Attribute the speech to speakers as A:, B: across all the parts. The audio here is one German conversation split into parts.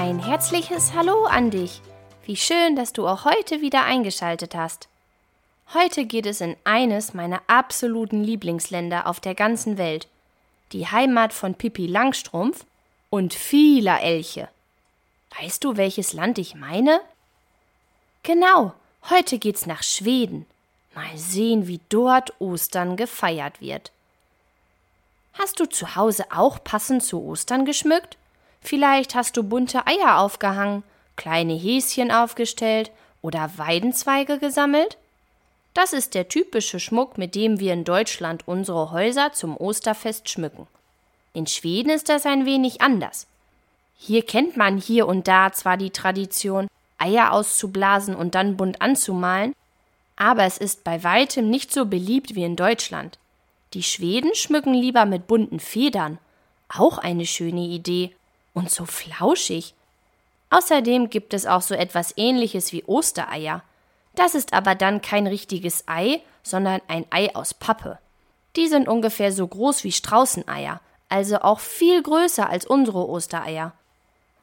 A: herzliches Hallo an dich. Wie schön, dass du auch heute wieder eingeschaltet hast. Heute geht es in eines meiner absoluten Lieblingsländer auf der ganzen Welt, die Heimat von Pippi Langstrumpf und vieler Elche. Weißt du, welches Land ich meine? Genau, heute geht's nach Schweden. Mal sehen, wie dort Ostern gefeiert wird. Hast du zu Hause auch passend zu Ostern geschmückt? Vielleicht hast du bunte Eier aufgehangen, kleine Häschen aufgestellt oder Weidenzweige gesammelt? Das ist der typische Schmuck, mit dem wir in Deutschland unsere Häuser zum Osterfest schmücken. In Schweden ist das ein wenig anders. Hier kennt man hier und da zwar die Tradition, Eier auszublasen und dann bunt anzumalen, aber es ist bei weitem nicht so beliebt wie in Deutschland. Die Schweden schmücken lieber mit bunten Federn. Auch eine schöne Idee. Und so flauschig. Außerdem gibt es auch so etwas ähnliches wie Ostereier. Das ist aber dann kein richtiges Ei, sondern ein Ei aus Pappe. Die sind ungefähr so groß wie Straußeneier, also auch viel größer als unsere Ostereier.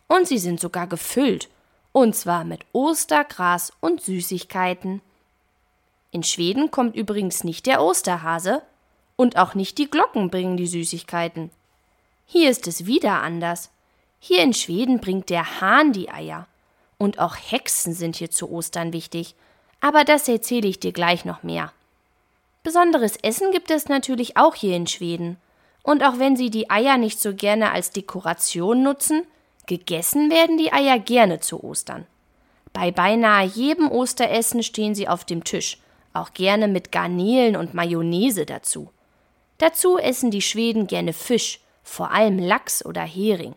A: Und sie sind sogar gefüllt, und zwar mit Ostergras und Süßigkeiten. In Schweden kommt übrigens nicht der Osterhase, und auch nicht die Glocken bringen die Süßigkeiten. Hier ist es wieder anders. Hier in Schweden bringt der Hahn die Eier. Und auch Hexen sind hier zu Ostern wichtig. Aber das erzähle ich dir gleich noch mehr. Besonderes Essen gibt es natürlich auch hier in Schweden. Und auch wenn sie die Eier nicht so gerne als Dekoration nutzen, gegessen werden die Eier gerne zu Ostern. Bei beinahe jedem Osteressen stehen sie auf dem Tisch, auch gerne mit Garnelen und Mayonnaise dazu. Dazu essen die Schweden gerne Fisch, vor allem Lachs oder Hering.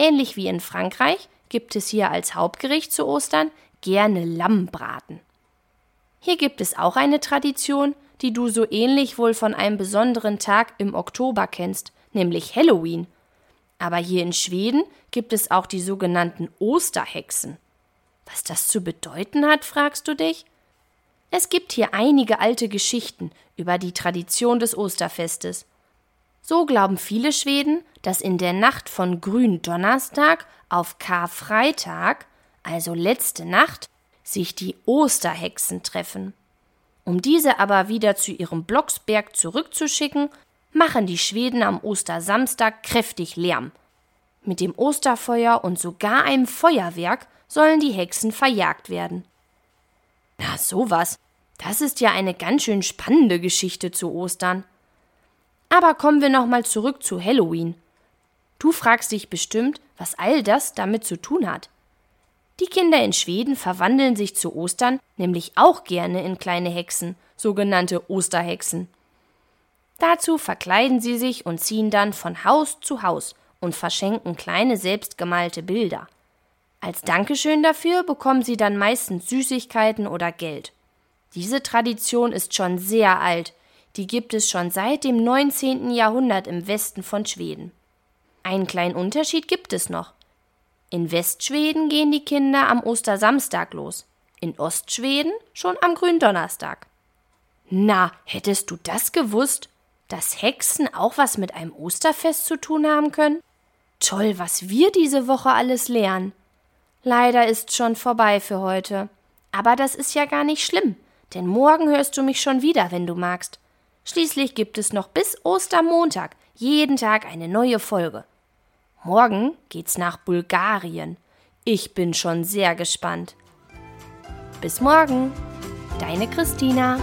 A: Ähnlich wie in Frankreich gibt es hier als Hauptgericht zu Ostern gerne Lammbraten. Hier gibt es auch eine Tradition, die du so ähnlich wohl von einem besonderen Tag im Oktober kennst, nämlich Halloween. Aber hier in Schweden gibt es auch die sogenannten Osterhexen. Was das zu bedeuten hat, fragst du dich? Es gibt hier einige alte Geschichten über die Tradition des Osterfestes. So glauben viele Schweden, dass in der Nacht von Gründonnerstag auf Karfreitag, also letzte Nacht, sich die Osterhexen treffen. Um diese aber wieder zu ihrem Blocksberg zurückzuschicken, machen die Schweden am Ostersamstag kräftig Lärm. Mit dem Osterfeuer und sogar einem Feuerwerk sollen die Hexen verjagt werden. Na, sowas. Das ist ja eine ganz schön spannende Geschichte zu Ostern. Aber kommen wir nochmal zurück zu Halloween. Du fragst dich bestimmt, was all das damit zu tun hat. Die Kinder in Schweden verwandeln sich zu Ostern nämlich auch gerne in kleine Hexen, sogenannte Osterhexen. Dazu verkleiden sie sich und ziehen dann von Haus zu Haus und verschenken kleine selbstgemalte Bilder. Als Dankeschön dafür bekommen sie dann meistens Süßigkeiten oder Geld. Diese Tradition ist schon sehr alt, die gibt es schon seit dem 19. Jahrhundert im Westen von Schweden. Einen kleinen Unterschied gibt es noch. In Westschweden gehen die Kinder am Ostersamstag los, in Ostschweden schon am Gründonnerstag. Na, hättest du das gewusst? Dass Hexen auch was mit einem Osterfest zu tun haben können? Toll, was wir diese Woche alles lernen. Leider ist schon vorbei für heute. Aber das ist ja gar nicht schlimm, denn morgen hörst du mich schon wieder, wenn du magst. Schließlich gibt es noch bis Ostermontag jeden Tag eine neue Folge. Morgen geht's nach Bulgarien. Ich bin schon sehr gespannt. Bis morgen, deine Christina.